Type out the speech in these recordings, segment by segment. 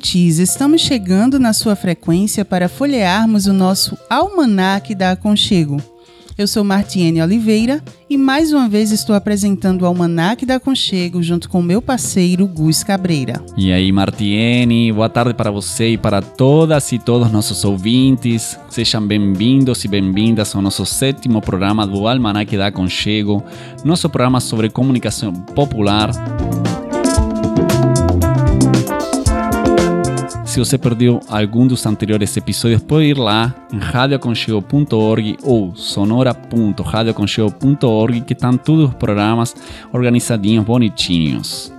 Ouvintes! Estamos chegando na sua frequência para folhearmos o nosso Almanac da Aconchego. Eu sou Martiene Oliveira e mais uma vez estou apresentando o Almanac da Aconchego junto com meu parceiro Gus Cabreira. E aí, Martiene, boa tarde para você e para todas e todos nossos ouvintes. Sejam bem-vindos e bem-vindas ao nosso sétimo programa do Almanac da Aconchego, nosso programa sobre comunicação popular. Você perdeu algum dos anteriores episódios, pode ir lá em radioaconchego.org ou sonora.radioaconchego.org que estão todos os programas organizadinhos, bonitinhos.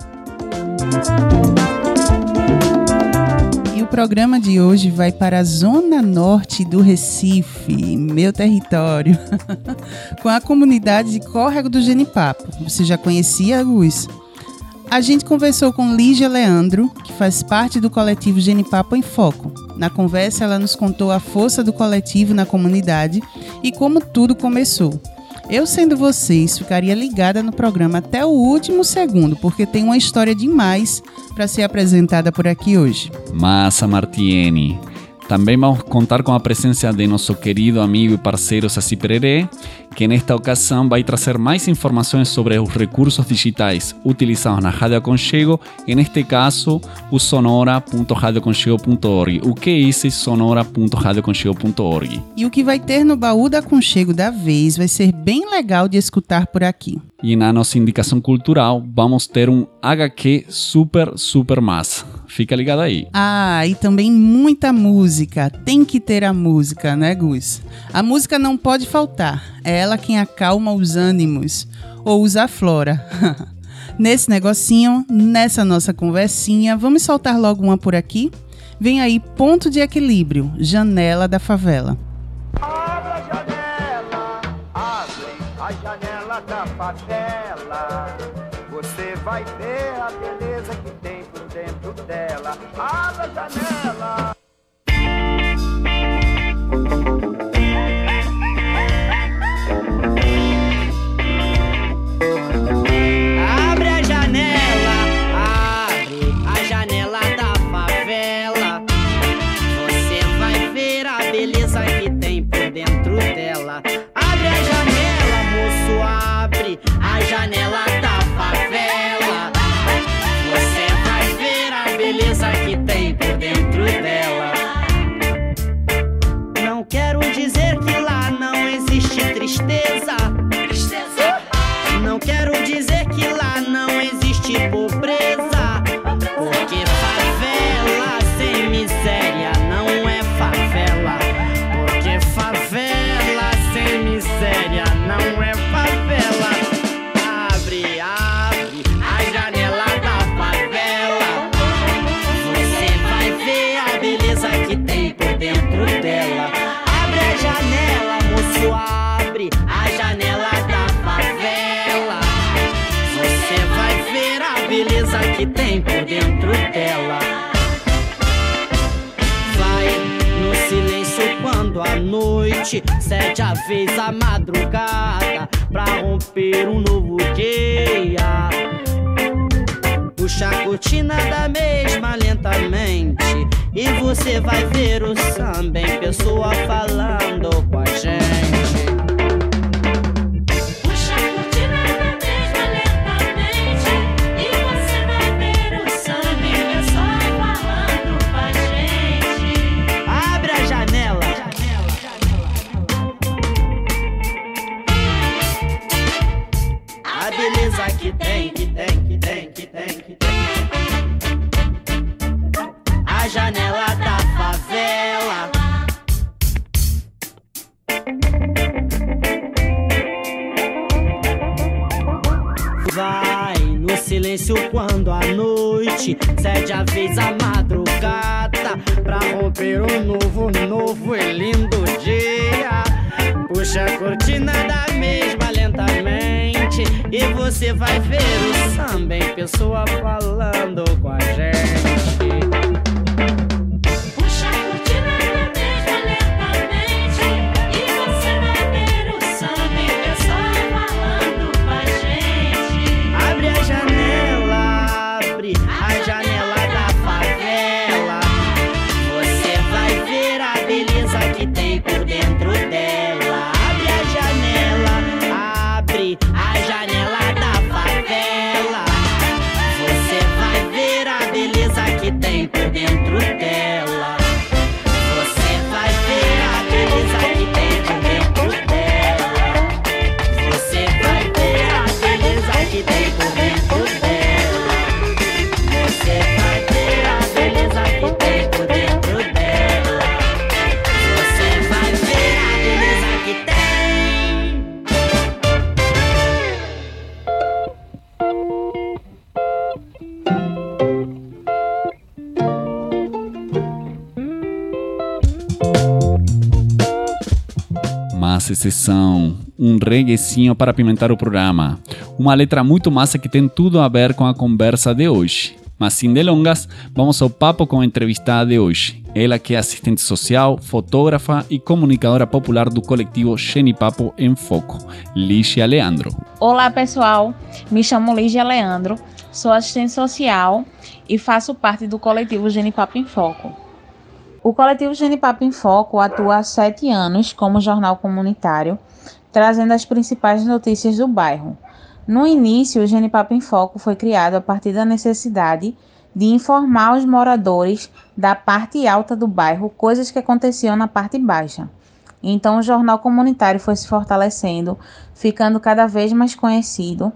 E o programa de hoje vai para a zona norte do Recife, meu território, com a comunidade de Córrego do Genipapo. Você já conhecia, Gus? A gente conversou com Lígia Leandro, que faz parte do coletivo Genipapo em Foco. Na conversa, ela nos contou a força do coletivo na comunidade e como tudo começou. Eu, sendo vocês, ficaria ligada no programa até o último segundo, porque tem uma história demais para ser apresentada por aqui hoje. Massa Martiene. Também vamos contar com a presença de nosso querido amigo e parceiro Saci Pererê, que nesta ocasião vai trazer mais informações sobre os recursos digitais utilizados na Rádio Aconchego, e neste caso o sonora.radioaconchego.org. O que é esse sonora.radioaconchego.org? E o que vai ter no baú da Aconchego da vez vai ser bem legal de escutar por aqui. E na nossa indicação cultural vamos ter um HQ super, super massa. Fica ligado aí. Ah, e também muita música. Tem que ter a música, né, Gus? A música não pode faltar. É ela quem acalma os ânimos ou usa a flora. Nesse negocinho, nessa nossa conversinha, vamos soltar logo uma por aqui? Vem aí, ponto de equilíbrio, janela da favela. Abre a janela, abre a janela da favela. Você vai ver a beleza dela. Abre a janela. Madrugada pra romper um novo dia. Puxa a cortina da mesma lentamente E você vai ver o samba em pessoa falando você vai ver o samba em pessoa Exceção, um reguecinho para apimentar o programa. Uma letra muito massa que tem tudo a ver com a conversa de hoje. Mas sem delongas, vamos ao papo com a entrevistada de hoje. Ela que é assistente social, fotógrafa e comunicadora popular do coletivo Genipapo em Foco, Lígia Leandro. Olá pessoal, me chamo Lígia Leandro, sou assistente social e faço parte do coletivo Genipapo em Foco. O coletivo Genipapo em Foco atua há sete anos como jornal comunitário, trazendo as principais notícias do bairro. No início, o Genipapo em Foco foi criado a partir da necessidade de informar os moradores da parte alta do bairro coisas que aconteciam na parte baixa. Então, o jornal comunitário foi se fortalecendo, ficando cada vez mais conhecido,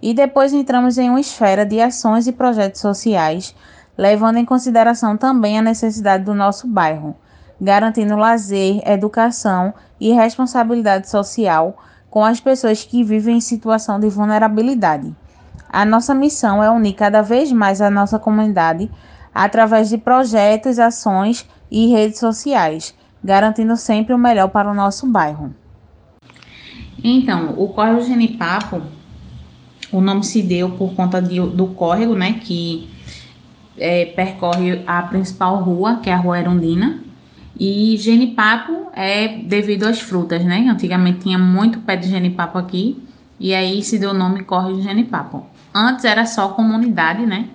e depois entramos em uma esfera de ações e projetos sociais, levando em consideração também a necessidade do nosso bairro, garantindo lazer, educação e responsabilidade social com as pessoas que vivem em situação de vulnerabilidade. A nossa missão é unir cada vez mais a nossa comunidade através de projetos, ações e redes sociais, garantindo sempre o melhor para o nosso bairro. Então, o córrego Genipapo, o nome se deu por conta de- do córrego, né, que é, percorre a principal rua, que é a Rua Erundina. E genipapo é devido às frutas, né? Antigamente tinha muito pé de genipapo aqui, e aí se deu o nome Córrego Genipapo. Antes era só comunidade, né?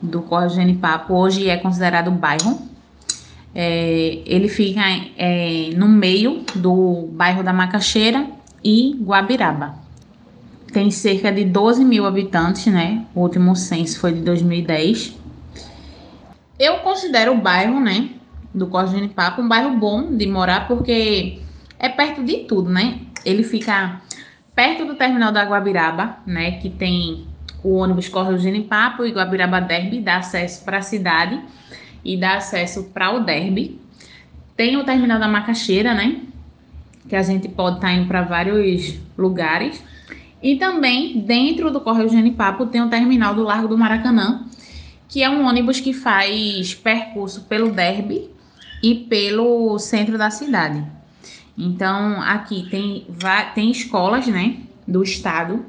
Do Córrego Genipapo, hoje é considerado bairro. É, ele fica é, no meio do bairro da Macaxeira e Guabiraba. Tem cerca de 12 mil habitantes, né? O último censo foi de 2010. Eu considero o bairro, né? Do Córrego Genipapo um bairro bom de morar porque é perto de tudo, né? Ele fica perto do terminal da Guabiraba, né? Que tem o ônibus Córrego Genipapo e Guabiraba Derby, dá acesso para a cidade e dá acesso para o Derby. Tem o terminal da Macaxeira, né? Que a gente pode estar indo para vários lugares. E também, dentro do Córrego Genipapo, tem o terminal do Largo do Maracanã, que é um ônibus que faz percurso pelo Derby e pelo centro da cidade. Então, aqui tem, tem escolas, né, do estado.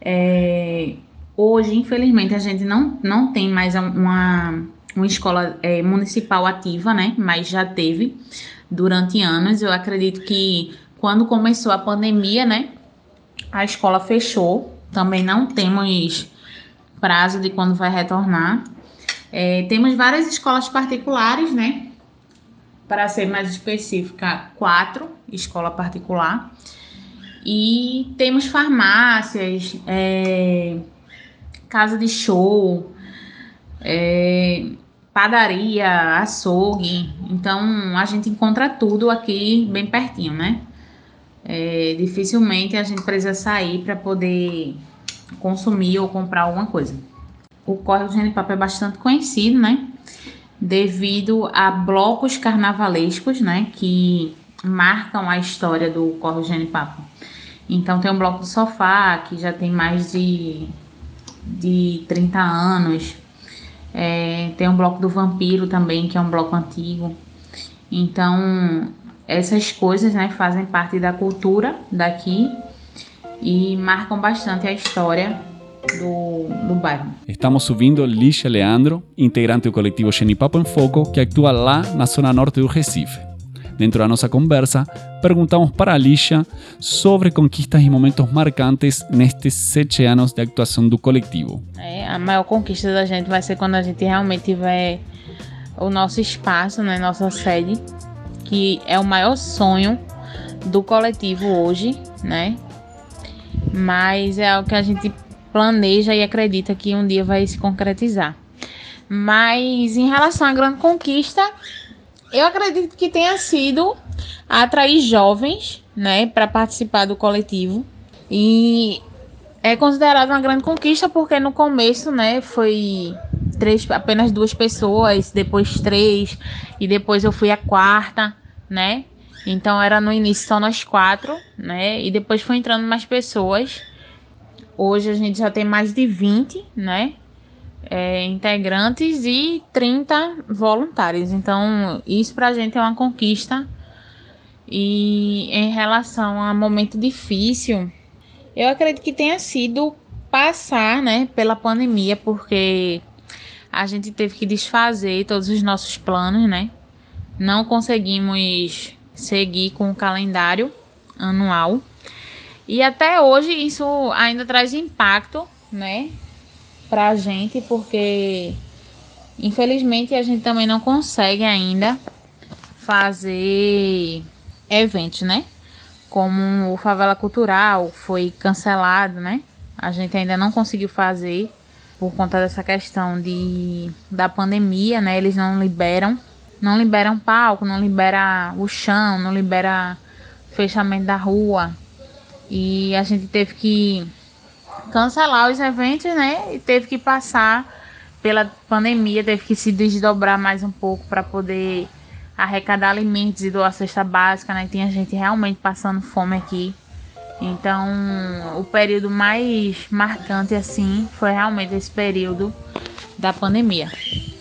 É, hoje, infelizmente, a gente não, não tem mais uma, uma escola é, municipal ativa, né, mas já teve durante anos. Eu acredito que quando começou a pandemia, né, a escola fechou. Também não temos prazo de quando vai retornar. É, temos várias escolas particulares, né? Para ser mais específica, quatro escola particular. E temos farmácias, é, casa de show, é, padaria, açougue. Então a gente encontra tudo aqui bem pertinho, né? É, dificilmente a gente precisa sair para poder consumir ou comprar alguma coisa. O córrego Genipapo é bastante conhecido, né? Devido a blocos carnavalescos, né? Que marcam a história do córrego Genipapo. Então tem um bloco do sofá, que já tem mais de, de 30 anos. É, tem um bloco do Vampiro também, que é um bloco antigo. Então, essas coisas né, fazem parte da cultura daqui e marcam bastante a história do, do bairro. Estamos subindo Lígia Leandro, integrante do coletivo Genipapo em Foco, que atua lá na zona norte do Recife. Dentro da nossa conversa, perguntamos para a Lígia sobre conquistas e momentos marcantes nestes sete anos de atuação do coletivo. É, a maior conquista da gente vai ser quando a gente realmente tiver o nosso espaço, né, nossa sede, que é o maior sonho do coletivo hoje, né? Mas é algo que a gente planeja e acredita que um dia vai se concretizar. Mas em relação à grande conquista, eu acredito que tenha sido atrair jovens, né, para participar do coletivo. E é considerado uma grande conquista porque no começo, né, foi três, apenas duas pessoas, depois três e depois eu fui a quarta, né? Então era no início só nós quatro, né? E depois foi entrando mais pessoas. Hoje a gente já tem mais de 20, né? é, integrantes e 30 voluntários. Então, isso pra gente é uma conquista. E em relação a momento difícil, eu acredito que tenha sido passar, né, pela pandemia, porque a gente teve que desfazer todos os nossos planos, né? Não conseguimos seguir com o calendário anual. E até hoje isso ainda traz impacto, né, pra gente, porque infelizmente a gente também não consegue ainda fazer eventos, né? Como o Favela Cultural foi cancelado, né? A gente ainda não conseguiu fazer por conta dessa questão de da pandemia, né? Eles não liberam, não liberam palco, não libera o chão, não libera fechamento da rua. E a gente teve que cancelar os eventos, né? E teve que passar pela pandemia, teve que se desdobrar mais um pouco para poder arrecadar alimentos e doar cesta básica, né? Tinha gente realmente passando fome aqui. Então, o período mais marcante assim foi realmente esse período da pandemia.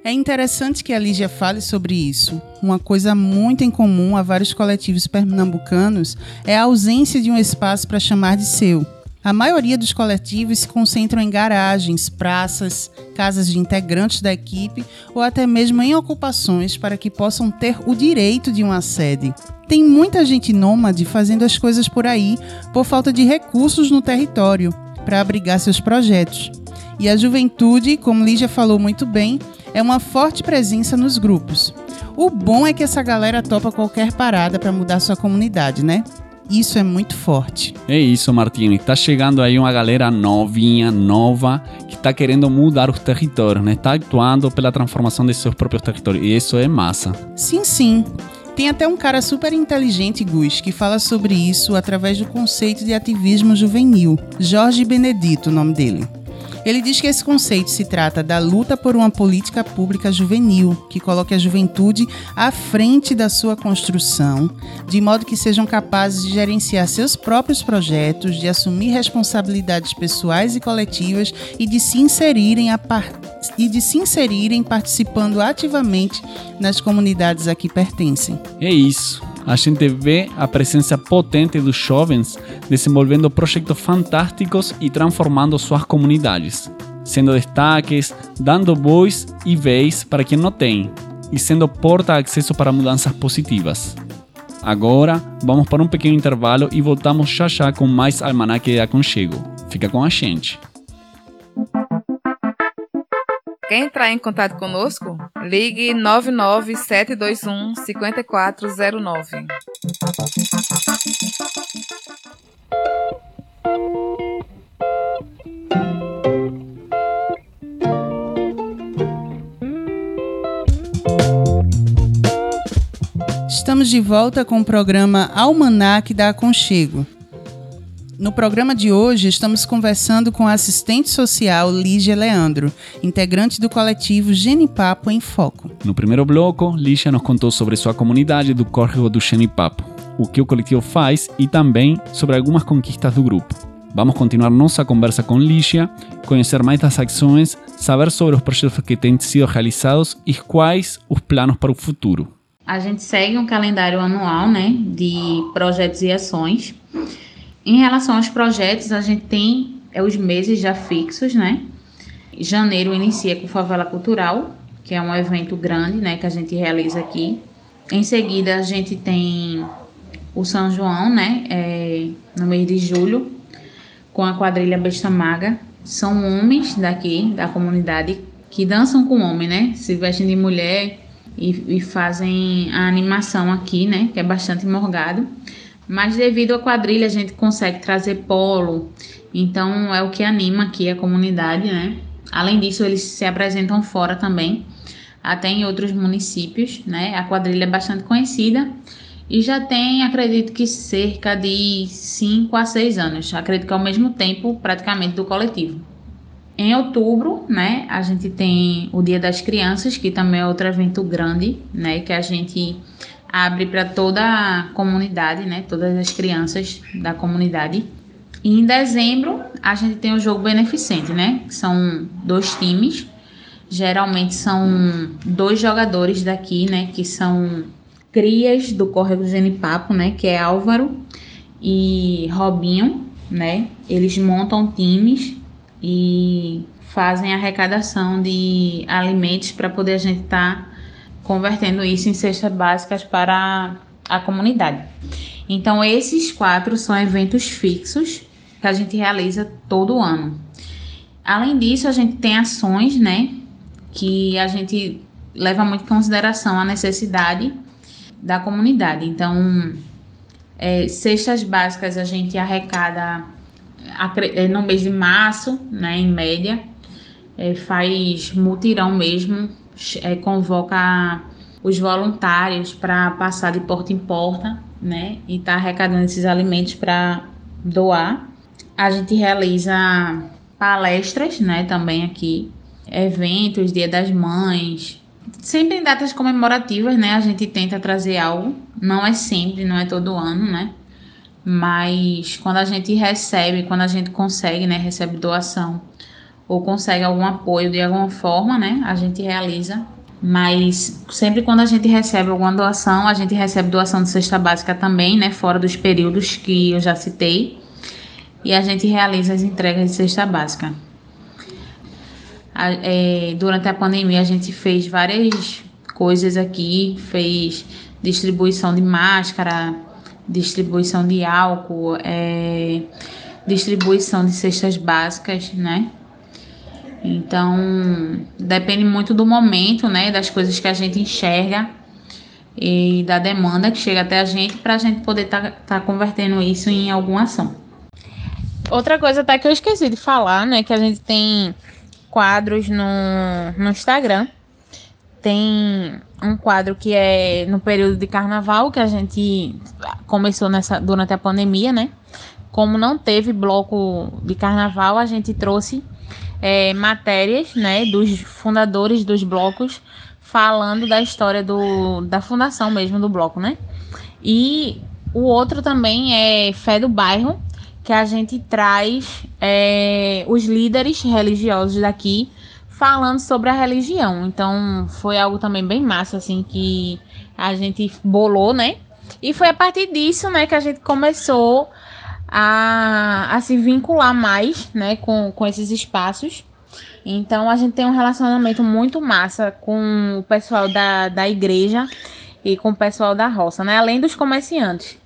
É interessante que a Lígia fale sobre isso. Uma coisa muito em comum a vários coletivos pernambucanos é a ausência de um espaço para chamar de seu. A maioria dos coletivos se concentram em garagens, praças, casas de integrantes da equipe ou até mesmo em ocupações para que possam ter o direito de uma sede. Tem muita gente nômade fazendo as coisas por aí por falta de recursos no território para abrigar seus projetos. E a juventude, como Lígia falou muito bem, é uma forte presença nos grupos. O bom é que essa galera topa qualquer parada para mudar sua comunidade, né? Isso é muito forte. É isso, Martini. Tá chegando aí uma galera novinha, nova, que tá querendo mudar os territórios, né? Tá atuando pela transformação de seus próprios territórios. E isso é massa. Sim, sim. Tem até um cara super inteligente, Gus, que fala sobre isso através do conceito de ativismo juvenil. Jorge Benedito, o nome dele. Ele diz que esse conceito se trata da luta por uma política pública juvenil, que coloque a juventude à frente da sua construção, de modo que sejam capazes de gerenciar seus próprios projetos, de assumir responsabilidades pessoais e coletivas e de se inserirem, a e de se inserirem participando ativamente nas comunidades a que pertencem. É isso. A gente vê a presença potente dos jovens desenvolvendo projetos fantásticos e transformando suas comunidades, sendo destaques, dando voz e vez para quem não tem, e sendo porta de acesso para mudanças positivas. Agora, vamos para um pequeno intervalo e voltamos já já com mais Almanac de Aconchego. Fica com a gente. Quer entrar em contato conosco? Ligue 99721 5409. Estamos de volta com o programa Almanac da Aconchego. No programa de hoje, estamos conversando com a assistente social Lígia Leandro, integrante do coletivo Genipapo em Foco. No primeiro bloco, Lígia nos contou sobre sua comunidade do córrego do Xenipapo, o que o coletivo faz e também sobre algumas conquistas do grupo. Vamos continuar nossa conversa com Lígia, conhecer mais das ações, saber sobre os projetos que têm sido realizados e quais os planos para o futuro. A gente segue um calendário anual, né, de projetos e ações. Em relação aos projetos, a gente tem é, os meses já fixos, né? Janeiro inicia com Favela Cultural, que é um evento grande, né, que a gente realiza aqui. Em seguida, a gente tem o São João, né, é, no mês de julho, com a quadrilha Besta Maga. São homens daqui, da comunidade, que dançam com homem, né? Se vestem de mulher e, e fazem a animação aqui, né? Que é bastante morgado. Mas devido à quadrilha, a gente consegue trazer polo. Então, é o que anima aqui a comunidade, né? Além disso, eles se apresentam fora também, até em outros municípios, né? A quadrilha é bastante conhecida e já tem, acredito que cerca de 5 a 6 anos. Acredito que é ao mesmo tempo, praticamente, do coletivo. Em outubro, né, a gente tem o Dia das Crianças, que também é outro evento grande, né, que a gente abre para toda a comunidade, né, todas as crianças da comunidade. E em dezembro, a gente tem o jogo beneficente, né, são dois times. Geralmente são dois jogadores daqui, né, que são crias do Córrego Genipapo, né, que é Álvaro e Robinho, né? Eles montam times e fazem arrecadação de alimentos para poder a gente estar tá convertendo isso em cestas básicas para a comunidade. Então, esses quatro são eventos fixos que a gente realiza todo ano. Além disso, a gente tem ações, né, que a gente leva muito em consideração a necessidade da comunidade. Então, é, cestas básicas a gente arrecada é, no mês de março, né, em média, é, faz mutirão mesmo, é, convoca os voluntários para passar de porta em porta, né, e tá arrecadando esses alimentos para doar. A gente realiza palestras, né, também aqui, eventos, Dia das Mães, sempre em datas comemorativas, né, a gente tenta trazer algo. Não é sempre, não é todo ano, né? Mas quando a gente recebe, quando a gente consegue, né, recebe doação ou consegue algum apoio de alguma forma, né, a gente realiza. Mas sempre quando a gente recebe alguma doação, a gente recebe doação de cesta básica também, né, fora dos períodos que eu já citei. E a gente realiza as entregas de cesta básica. A, é, durante a pandemia a gente fez várias coisas aqui, fez distribuição de máscara, distribuição de álcool, é, distribuição de cestas básicas, né? Então, depende muito do momento, né? Das coisas que a gente enxerga e da demanda que chega até a gente para a gente poder estar tá, tá convertendo isso em alguma ação. Outra coisa até que eu esqueci de falar, né? Que a gente tem quadros no, no Instagram. Tem um quadro que é no período de carnaval, que a gente começou nessa, durante a pandemia, né? Como não teve bloco de carnaval, a gente trouxe é, matérias né, dos fundadores dos blocos falando da história do, da fundação mesmo do bloco, né? E o outro também é Fé do Bairro, que a gente traz é, os líderes religiosos daqui falando sobre a religião. Então foi algo também bem massa, assim, que a gente bolou, né? E foi a partir disso, né, que a gente começou a, a se vincular mais, né, com, com esses espaços. Então a gente tem um relacionamento muito massa com o pessoal da, da igreja e com o pessoal da roça, né? Além dos comerciantes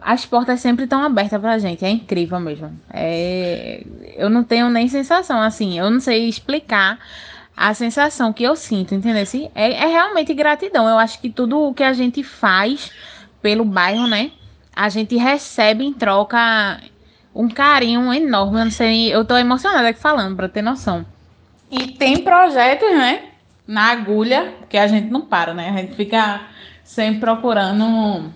as portas sempre estão abertas pra gente. É incrível mesmo. É... Eu não tenho nem sensação, assim, eu não sei explicar a sensação que eu sinto, entendeu? É, é realmente gratidão. Eu acho que tudo o que a gente faz pelo bairro, né? A gente recebe em troca um carinho enorme. Eu não sei, eu tô emocionada aqui falando, pra ter noção. E tem projetos, né? Na agulha, que a gente não para, né? A gente fica sempre procurando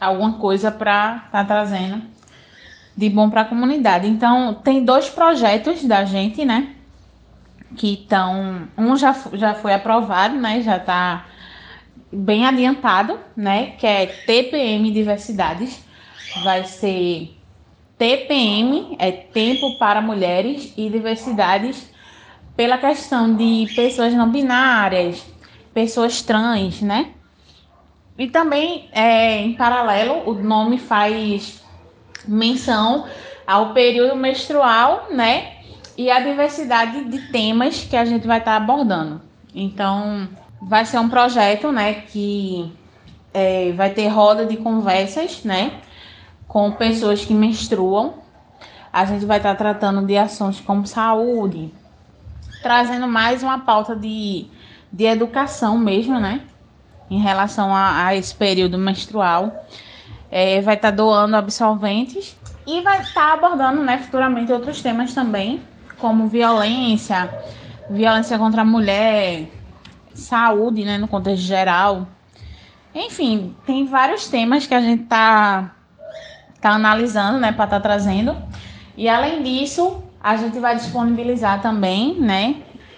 alguma coisa para estar tá trazendo de bom para a comunidade. Então, tem dois projetos da gente, né? Que estão. Um já, já foi aprovado, né? Já está bem adiantado, né? Que é TPM Diversidades. Vai ser TPM é Tempo para Mulheres e Diversidades pela questão de pessoas não binárias, pessoas trans, né? E também, é, em paralelo, o nome faz menção ao período menstrual, né? E a diversidade de temas que a gente vai estar abordando. Então, vai ser um projeto, né? Que é, vai ter roda de conversas, né? Com pessoas que menstruam. A gente vai estar tratando de ações como saúde, trazendo mais uma pauta de, de educação mesmo, né? Em relação a, a esse período menstrual. É, vai estar doando absorventes e vai estar abordando, né, futuramente outros temas também, como violência, violência contra a mulher, saúde, né, no contexto geral. Enfim, tem vários temas que a gente tá, tá analisando, né, para estar trazendo. E além disso, a gente vai disponibilizar também, né,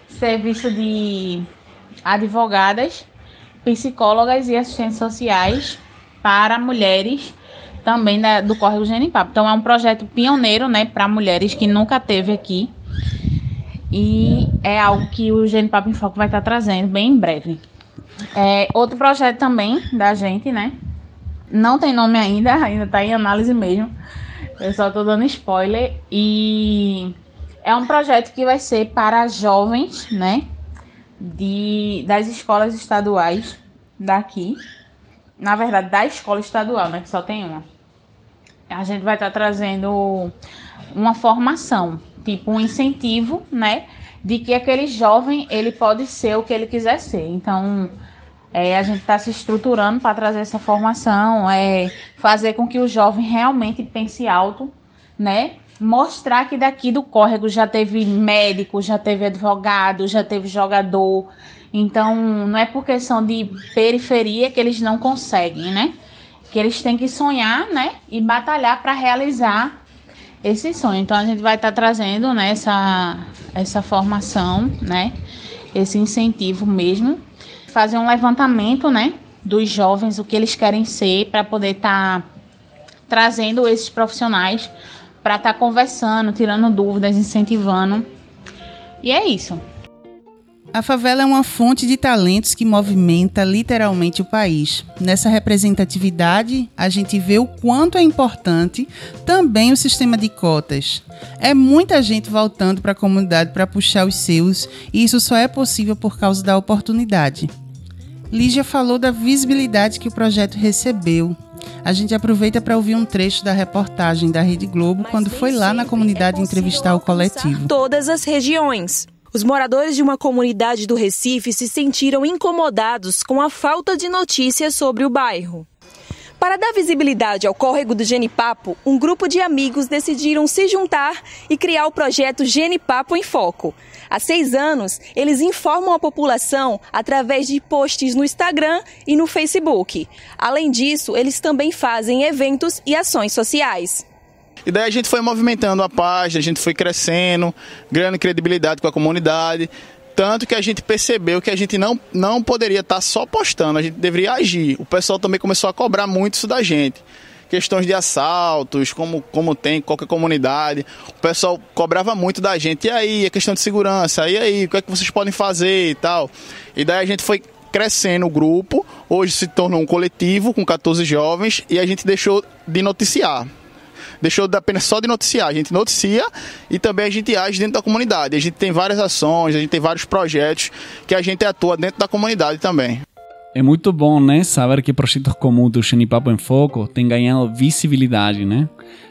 serviço de advogadas, psicólogas e assistentes sociais para mulheres também da- do Córrego Genipapo. Então é um projeto pioneiro, né, para mulheres que nunca teve aqui. E é algo que o Genipapo em Foco vai estar trazendo bem em breve. É, outro projeto também da gente, né? Não tem nome ainda, ainda está em análise mesmo. Eu só estou dando spoiler. E é um projeto que vai ser para jovens, né? De, das escolas estaduais daqui. Na verdade, da escola estadual, né? Que só tem uma. A gente vai estar trazendo uma formação, tipo um incentivo, né? De que aquele jovem ele pode ser o que ele quiser ser. Então, é, a gente está se estruturando para trazer essa formação, é, fazer com que o jovem realmente pense alto, né? Mostrar que daqui do córrego já teve médico, já teve advogado, já teve jogador. Então, não é por questão de periferia que eles não conseguem, né? Que eles têm que sonhar, né? E batalhar para realizar esse sonho. Então, a gente vai estar trazendo né, essa, essa formação, né? Esse incentivo mesmo fazer um levantamento, né, dos jovens, o que eles querem ser, para poder estar trazendo esses profissionais para estar conversando, tirando dúvidas, incentivando. E é isso. A favela é uma fonte de talentos que movimenta literalmente o país. Nessa representatividade, a gente vê o quanto é importante também o sistema de cotas. É muita gente voltando para a comunidade para puxar os seus, e isso só é possível por causa da oportunidade. Lígia falou da visibilidade que o projeto recebeu. A gente aproveita para ouvir um trecho da reportagem da Rede Globo quando foi lá na comunidade entrevistar o coletivo. Todas as regiões. Os moradores de uma comunidade do Recife se sentiram incomodados com a falta de notícias sobre o bairro. Para dar visibilidade ao córrego do Genipapo, um grupo de amigos decidiram se juntar e criar o projeto Genipapo em Foco. Há seis anos, eles informam a população através de posts no Instagram e no Facebook. Além disso, eles também fazem eventos e ações sociais. E daí a gente foi movimentando a página, a gente foi crescendo, ganhando credibilidade com a comunidade. Tanto que a gente percebeu que a gente não, não poderia estar só postando, a gente deveria agir. O pessoal também começou a cobrar muito isso da gente. Questões de assaltos, como, como tem em qualquer comunidade. O pessoal cobrava muito da gente. E aí, a questão de segurança? E aí, o que é que vocês podem fazer e tal? E daí a gente foi crescendo o grupo. Hoje se tornou um coletivo com 14 jovens e a gente deixou de noticiar deixou de apenas só de noticiar. A gente noticia e também a gente age dentro da comunidade. A gente tem várias ações, a gente tem vários projetos que a gente atua dentro da comunidade também. É muito bom, né, saber que projetos como o do Genipapo em Foco têm ganhado visibilidade, né?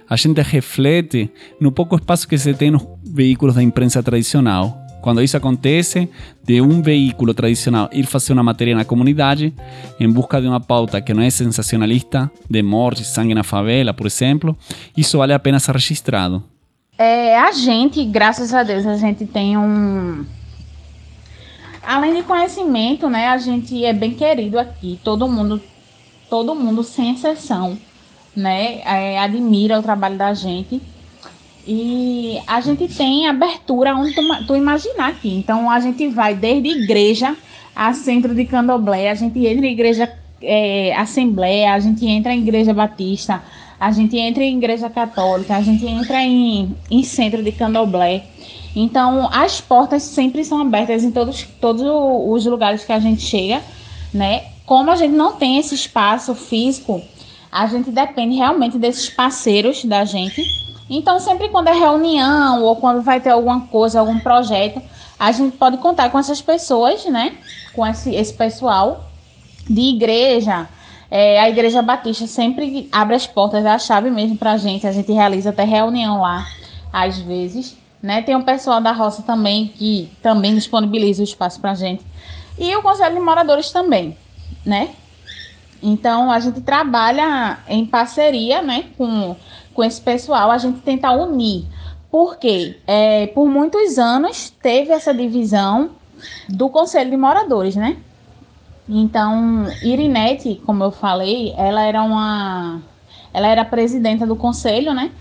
A gente reflete no pouco espaço que se tem nos veículos da imprensa tradicional. Quando isso acontece, de um veículo tradicional ir fazer uma matéria na comunidade em busca de uma pauta que não é sensacionalista, de morte, sangue na favela, por exemplo, isso vale a pena ser registrado. É, a gente, graças a Deus, a gente tem um. Além de conhecimento, né? A gente é bem querido aqui. Todo mundo, todo mundo, sem exceção, né? é, admira o trabalho da gente. E a gente tem abertura onde tu, tu imaginar aqui. Então a gente vai desde igreja a centro de candomblé, a gente entra em igreja é, assembleia, a gente entra em igreja batista, a gente entra em igreja católica, a gente entra em, em centro de candomblé. Então, as portas sempre são abertas em todos, todos os lugares que a gente chega, né? Como a gente não tem esse espaço físico, a gente depende realmente desses parceiros da gente. Então, sempre quando é reunião ou quando vai ter alguma coisa, algum projeto, a gente pode contar com essas pessoas, né? Com esse, esse pessoal de igreja. É, a Igreja Batista sempre abre as portas da chave mesmo pra gente. A gente realiza até reunião lá, às vezes. Né? Tem um pessoal da roça também que também disponibiliza o espaço pra gente. E o Conselho de Moradores também, né? Então a gente trabalha em parceria, né, com, com esse pessoal, a gente tenta unir. Porque é, por muitos anos teve essa divisão do Conselho de Moradores, né? Então, Irinete, como eu falei, ela era uma ela era presidenta do conselho, né?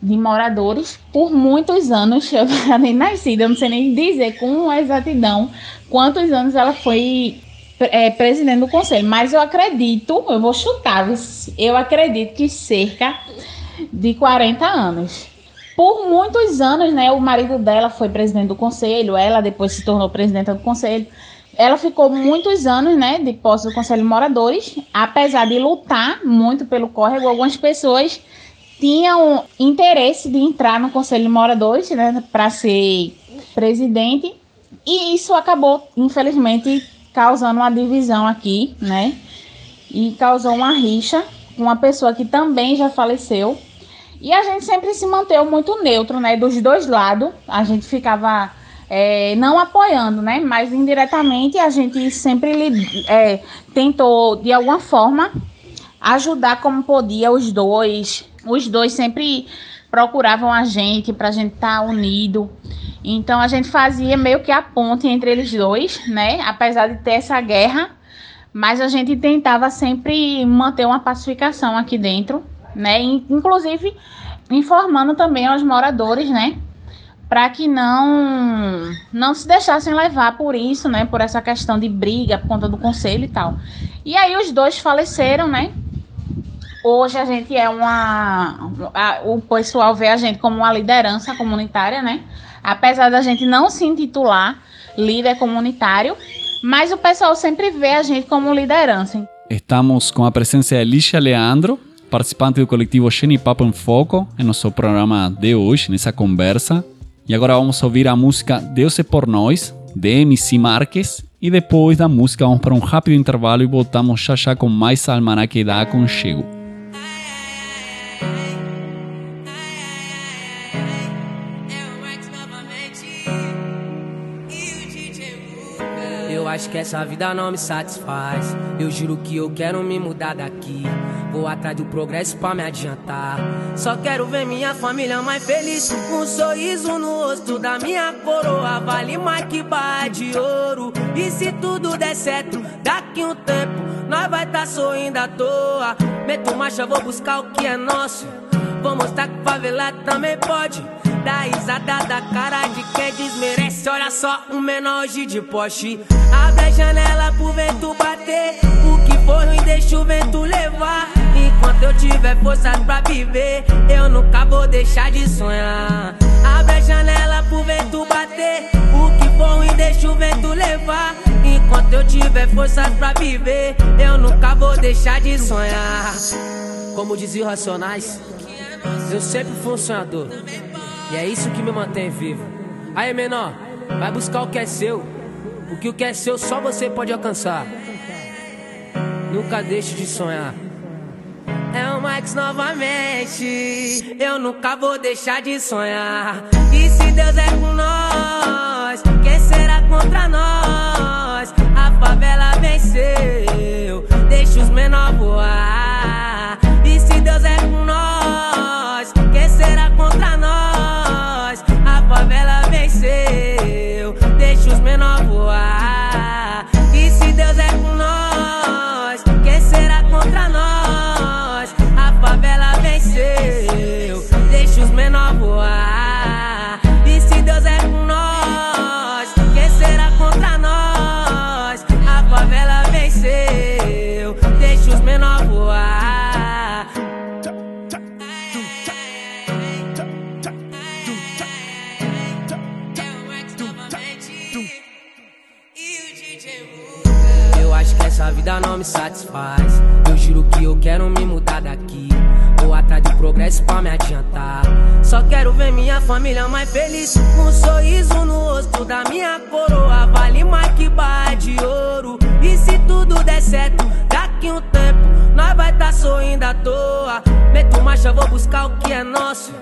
De moradores por muitos anos. Eu nem nascida, eu não sei nem dizer com exatidão quantos anos ela foi é, presidente do conselho. Mas eu acredito, eu vou chutar, eu acredito que cerca de 40 anos. Por muitos anos, né? O marido dela foi presidente do conselho, ela depois se tornou presidenta do conselho. Ela ficou muitos anos, né, de posse do Conselho de Moradores, apesar de lutar muito pelo córrego, algumas pessoas tinham interesse de entrar no Conselho de Moradores, né, para ser presidente, e isso acabou, infelizmente, causando uma divisão aqui, né, e causou uma rixa uma pessoa que também já faleceu. E a gente sempre se manteve muito neutro, né, dos dois lados. A gente ficava é, não apoiando, né? Mas indiretamente a gente sempre é, tentou, de alguma forma, ajudar como podia os dois. Os dois sempre procuravam a gente para a gente estar tá unido. Então a gente fazia meio que a ponte entre eles dois, né? Apesar de ter essa guerra, mas a gente tentava sempre manter uma pacificação aqui dentro, né? Inclusive informando também aos moradores, né? para que não não se deixassem levar por isso, né, por essa questão de briga por conta do conselho e tal. E aí os dois faleceram, né? Hoje a gente é uma a, o pessoal vê a gente como uma liderança comunitária, né? Apesar da gente não se intitular líder comunitário, mas o pessoal sempre vê a gente como liderança. Estamos com a presença de Alicia Leandro, participante do coletivo Geni Papo em Foco, em nosso programa de hoje, nessa conversa. E agora vamos ouvir a música Deus é por Nós, de MC Marques. E depois da música vamos para um rápido intervalo e voltamos já já com mais Almanaque da Aconchego. Acho que essa vida não me satisfaz. Eu juro que eu quero me mudar daqui. Vou atrás do progresso pra me adiantar. Só quero ver minha família mais feliz. Um sorriso no rosto da minha coroa. Vale mais que barra de ouro. E se tudo der certo, daqui um tempo, nós vai tá sorrindo à toa. Meto marcha, vou buscar o que é nosso. Vou mostrar que favela também pode. Dá risada da cara de quem desmerece. Olha só, um menor hoje de poste. Abre a janela pro vento bater. O que for ruim, deixa o vento levar. Enquanto eu tiver forças pra viver, eu nunca vou deixar de sonhar. Abre a janela pro vento bater. O que for ruim, deixa o vento levar. Enquanto eu tiver forças pra viver, eu nunca vou deixar de sonhar. Como diziam Racionais, eu sempre fui um sonhador. E é isso que me mantém vivo. Aí, menor, vai buscar o que é seu. Porque o que é seu só você pode alcançar. Nunca deixe de sonhar. É o Max novamente. Eu nunca vou deixar de sonhar. E se Deus é com nós, quem será contra nós? A favela venceu. Deixa os menores voar. E se Deus é com nós, não me satisfaz. Eu juro que eu quero me mudar daqui. Vou atrás de progresso pra me adiantar. Só quero ver minha família mais feliz. Com um sorriso no rosto da minha coroa. Vale mais que barra de ouro. E se tudo der certo, daqui um tempo, nós vai tá sorrindo à toa. Meto marcha, vou buscar o que é nosso.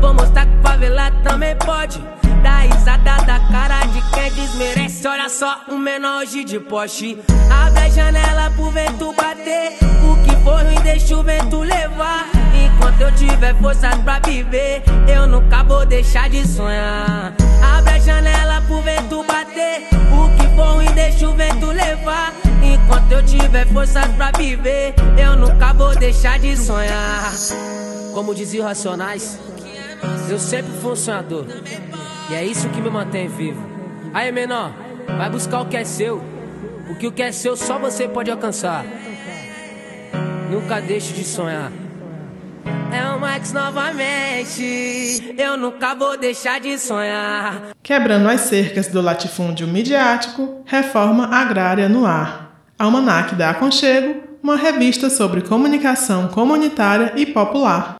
Vou mostrar favela também pode. Dá risada da cara de quem desmerece. Olha só, um menor hoje de Porsche. Abre a janela pro vento bater. O que for ruim, deixa o vento levar. Enquanto eu tiver forças pra viver, eu nunca vou deixar de sonhar. Abre a janela pro vento bater. O que for ruim, deixa o vento levar. Enquanto eu tiver forças pra viver, eu nunca vou deixar de sonhar. Como diziam Racionais, eu sempre fui um sonhador. E é isso que me mantém vivo. Aí, menor, vai buscar o que é seu. Porque o que é seu só você pode alcançar. Nunca deixe de sonhar. É o Max novamente. Eu nunca vou deixar de sonhar. Quebrando as cercas do latifúndio midiático, reforma agrária no ar. Almanac da Aconchego, uma revista sobre comunicação comunitária e popular.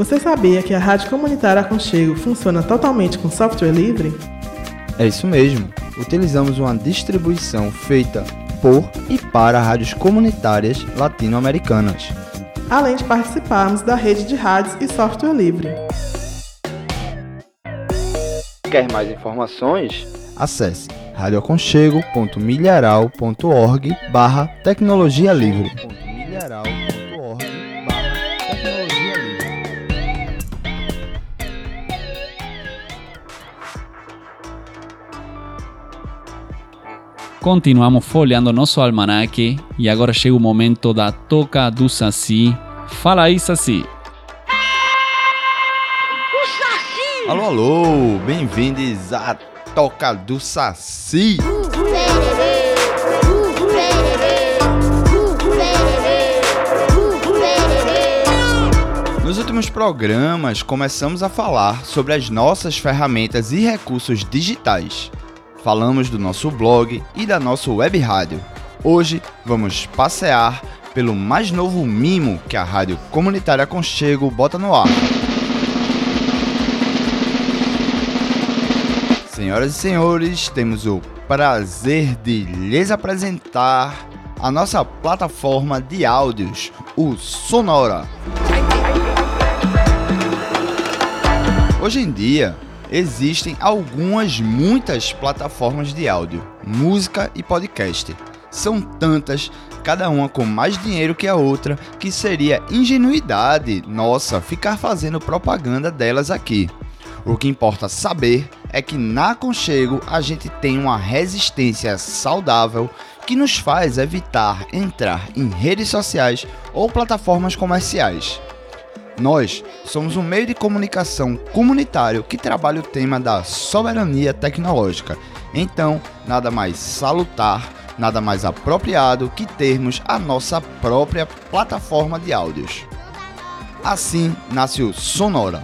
Você sabia que a Rádio Comunitária Aconchego funciona totalmente com software livre? É isso mesmo. Utilizamos uma distribuição feita por e para rádios comunitárias latino-americanas. Além de participarmos da rede de rádios e software livre. Quer mais informações? Acesse radioaconchego.milharal.org barra tecnologia livre. Continuamos folheando nosso almanaque e agora chega o momento da toca do Saci. Fala aí, Saci. Alô, alô, bem-vindos à Toca do Saci. Nos últimos programas, começamos a falar sobre as nossas ferramentas e recursos digitais. Falamos do nosso blog e da nossa web rádio. Hoje vamos passear pelo mais novo mimo que a Rádio Comunitária Conchego bota no ar. Senhoras e senhores, temos o prazer de lhes apresentar a nossa plataforma de áudios, o Sonora. Hoje em dia, existem algumas, muitas plataformas de áudio, música e podcast. São tantas, cada uma com mais dinheiro que a outra, que seria ingenuidade nossa ficar fazendo propaganda delas aqui. O que importa saber é que na Aconchego a gente tem uma resistência saudável que nos faz evitar entrar em redes sociais ou plataformas comerciais. Nós somos um meio de comunicação comunitário que trabalha o tema da soberania tecnológica. Então, nada mais salutar, nada mais apropriado que termos a nossa própria plataforma de áudios. Assim nasce o Sonora.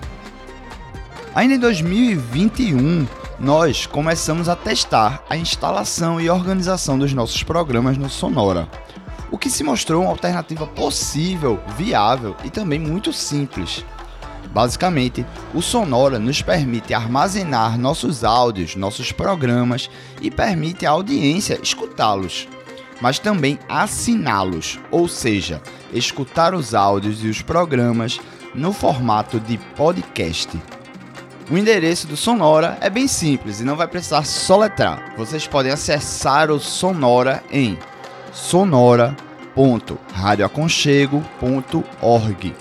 Ainda em 2021, nós começamos a testar a instalação e organização dos nossos programas no Sonora, o que se mostrou uma alternativa possível, viável e também muito simples. Basicamente, o Sonora nos permite armazenar nossos áudios, nossos programas e permite à audiência escutá-los, mas também assiná-los, ou seja, escutar os áudios e os programas no formato de podcast. O endereço do Sonora é bem simples e não vai precisar soletrar. Vocês podem acessar o Sonora em sonora.radioaconchego.org.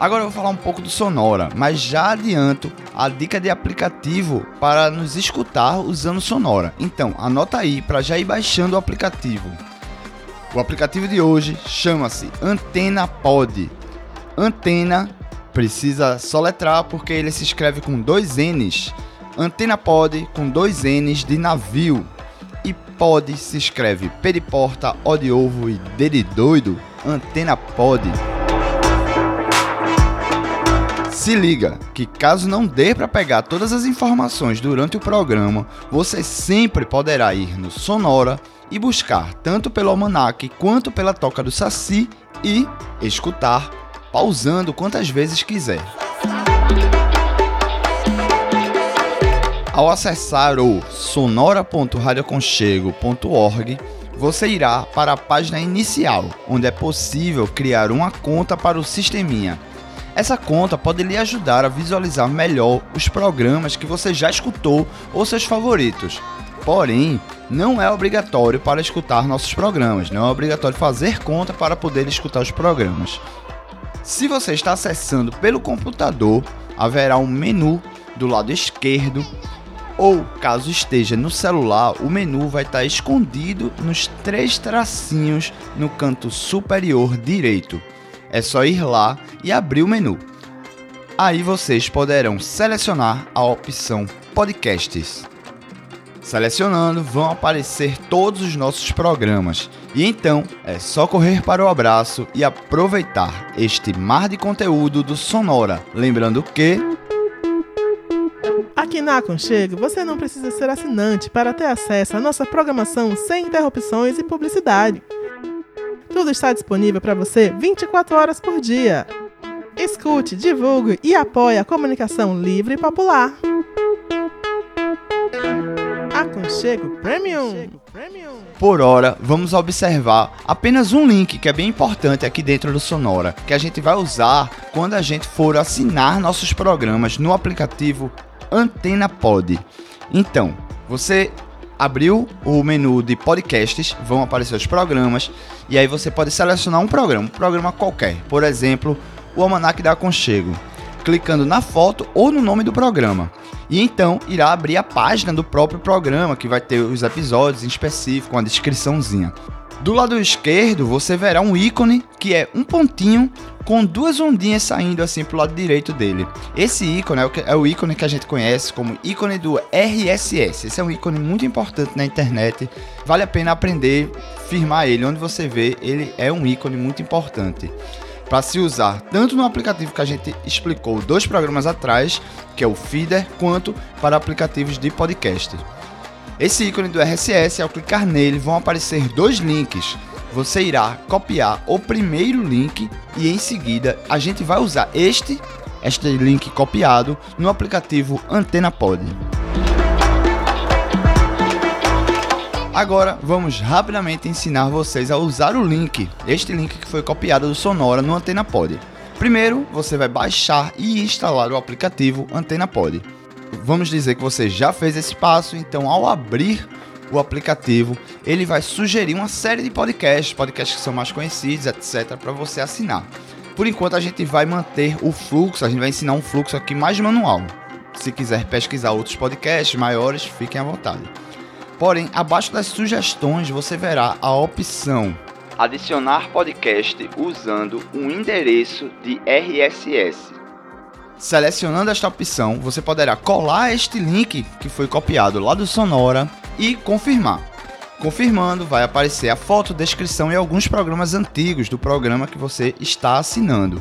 Agora eu vou falar um pouco do Sonora, mas já adianto a dica de aplicativo para nos escutar usando Sonora. Então, anota aí para já ir baixando o aplicativo. O aplicativo de hoje chama-se Antena Pod. Antena precisa soletrar porque ele se escreve com dois N's. Antena Pod com dois N's de navio. Pod se escreve P de porta, O de ovo e D de doido. Antena Pod. Se liga que caso não dê para pegar todas as informações durante o programa, você sempre poderá ir no Sonora e buscar tanto pelo almanac quanto pela toca do Saci e escutar pausando quantas vezes quiser. Ao acessar o sonora.radioconchego.org, você irá para a página inicial, onde é possível criar uma conta para o sisteminha. Essa conta pode lhe ajudar a visualizar melhor os programas que você já escutou ou seus favoritos. Porém, não é obrigatório para escutar nossos programas, não é obrigatório fazer conta para poder escutar os programas. Se você está acessando pelo computador, haverá um menu do lado esquerdo ou caso esteja no celular, o menu vai estar escondido nos três tracinhos no canto superior direito. É só ir lá e abrir o menu. Aí vocês poderão selecionar a opção Podcasts. Selecionando, vão aparecer todos os nossos programas. E então é só correr para o abraço e aproveitar este mar de conteúdo do Sonora. Lembrando que Aqui na Aconchego, você não precisa ser assinante para ter acesso à nossa programação sem interrupções e publicidade. Tudo está disponível para você 24 horas por dia. Escute, divulgue e apoie a comunicação livre e popular. Aconchego Premium. Por hora, vamos observar apenas um link que é bem importante aqui dentro do Sonora, que a gente vai usar quando a gente for assinar nossos programas no aplicativo Antena Pod. Então, você abriu o menu de podcasts, vão aparecer os programas, e aí você pode selecionar um programa, um programa qualquer. Por exemplo, o Almanac da Aconchego. Clicando na foto ou no nome do programa. E então irá abrir a página do próprio programa, que vai ter os episódios em específico, uma descriçãozinha. Do lado esquerdo, você verá um ícone que é um pontinho com duas ondinhas saindo assim pro lado direito dele. Esse ícone é o, que- é o ícone que a gente conhece como ícone do RSS. Esse é um ícone muito importante na internet. Vale a pena aprender, firmar ele. Onde você vê, ele é um ícone muito importante para se usar tanto no aplicativo que a gente explicou dois programas atrás, que é o Feeder, quanto para aplicativos de podcast. Esse ícone do RSS, ao clicar nele, vão aparecer dois links. Você irá copiar o primeiro link e em seguida a gente vai usar este, este link copiado no aplicativo Antena Pod. Agora vamos rapidamente ensinar vocês a usar o link, este link que foi copiado do Sonora no Antena Pod. Primeiro, você vai baixar e instalar o aplicativo Antena Pod. Vamos dizer que você já fez esse passo, então ao abrir o aplicativo, ele vai sugerir uma série de podcasts, podcasts que são mais conhecidos, etc, para você assinar. Por enquanto a gente vai manter o fluxo, a gente vai ensinar um fluxo aqui mais manual. Se quiser pesquisar outros podcasts maiores, fiquem à vontade. Porém, abaixo das sugestões você verá a opção Adicionar podcast usando um endereço de RSS. Selecionando esta opção, você poderá colar este link que foi copiado lá do Sonora e confirmar. Confirmando, vai aparecer a foto, descrição e alguns programas antigos do programa que você está assinando.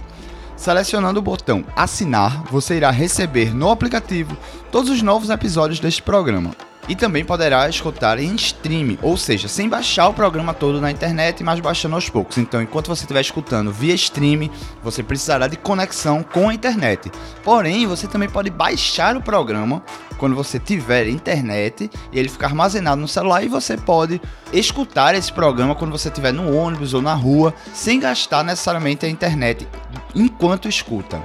Selecionando o botão Assinar, você irá receber no aplicativo todos os novos episódios deste programa. E também poderá escutar em stream, ou seja, sem baixar o programa todo na internet, mas baixando aos poucos. Então, enquanto você estiver escutando via stream, você precisará de conexão com a internet. Porém, você também pode baixar o programa quando você tiver internet e ele ficar armazenado no celular e você pode escutar esse programa quando você estiver no ônibus ou na rua, sem gastar necessariamente a internet enquanto escuta.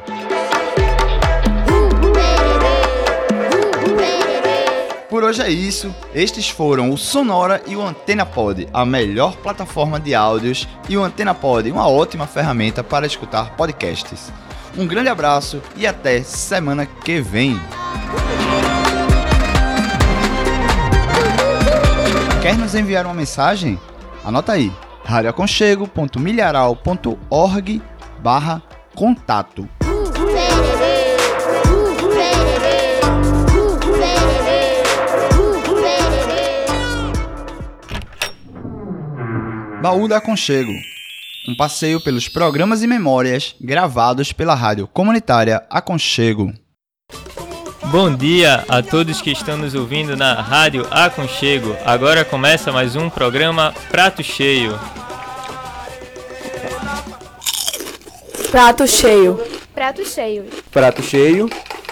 Por hoje é isso. Estes foram o Sonora e o Antena Pod, a melhor plataforma de áudios, e o Antena Pod, uma ótima ferramenta para escutar podcasts. Um grande abraço e até semana que vem. Quer nos enviar uma mensagem? Anota aí: radioaconchego.milharal.org barra contato. Baú da Aconchego. um passeio pelos programas e memórias gravados pela rádio comunitária Aconchego. Bom dia a todos que estão nos ouvindo na Rádio Aconchego. Agora começa mais um programa Prato Cheio. Prato cheio. Prato cheio. Prato cheio.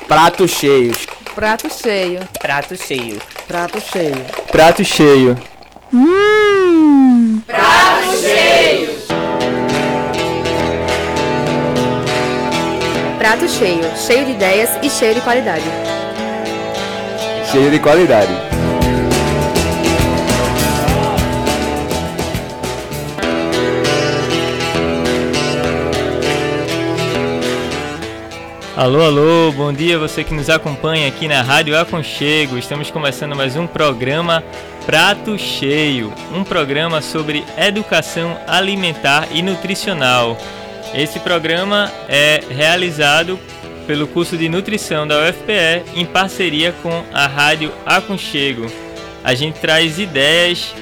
Prato cheios. Prato cheio. Prato cheio. Prato cheio. Prato cheio. Hum. Prato cheio. Prato cheio, cheio de ideias e cheio de qualidade. Cheio de qualidade. Alô, alô, bom dia você que nos acompanha aqui na Rádio Aconchego. Estamos começando mais um programa Prato Cheio, um programa sobre educação alimentar e nutricional. Esse programa é realizado pelo curso de nutrição da UFPE em parceria com a Rádio Aconchego. A gente traz ideias,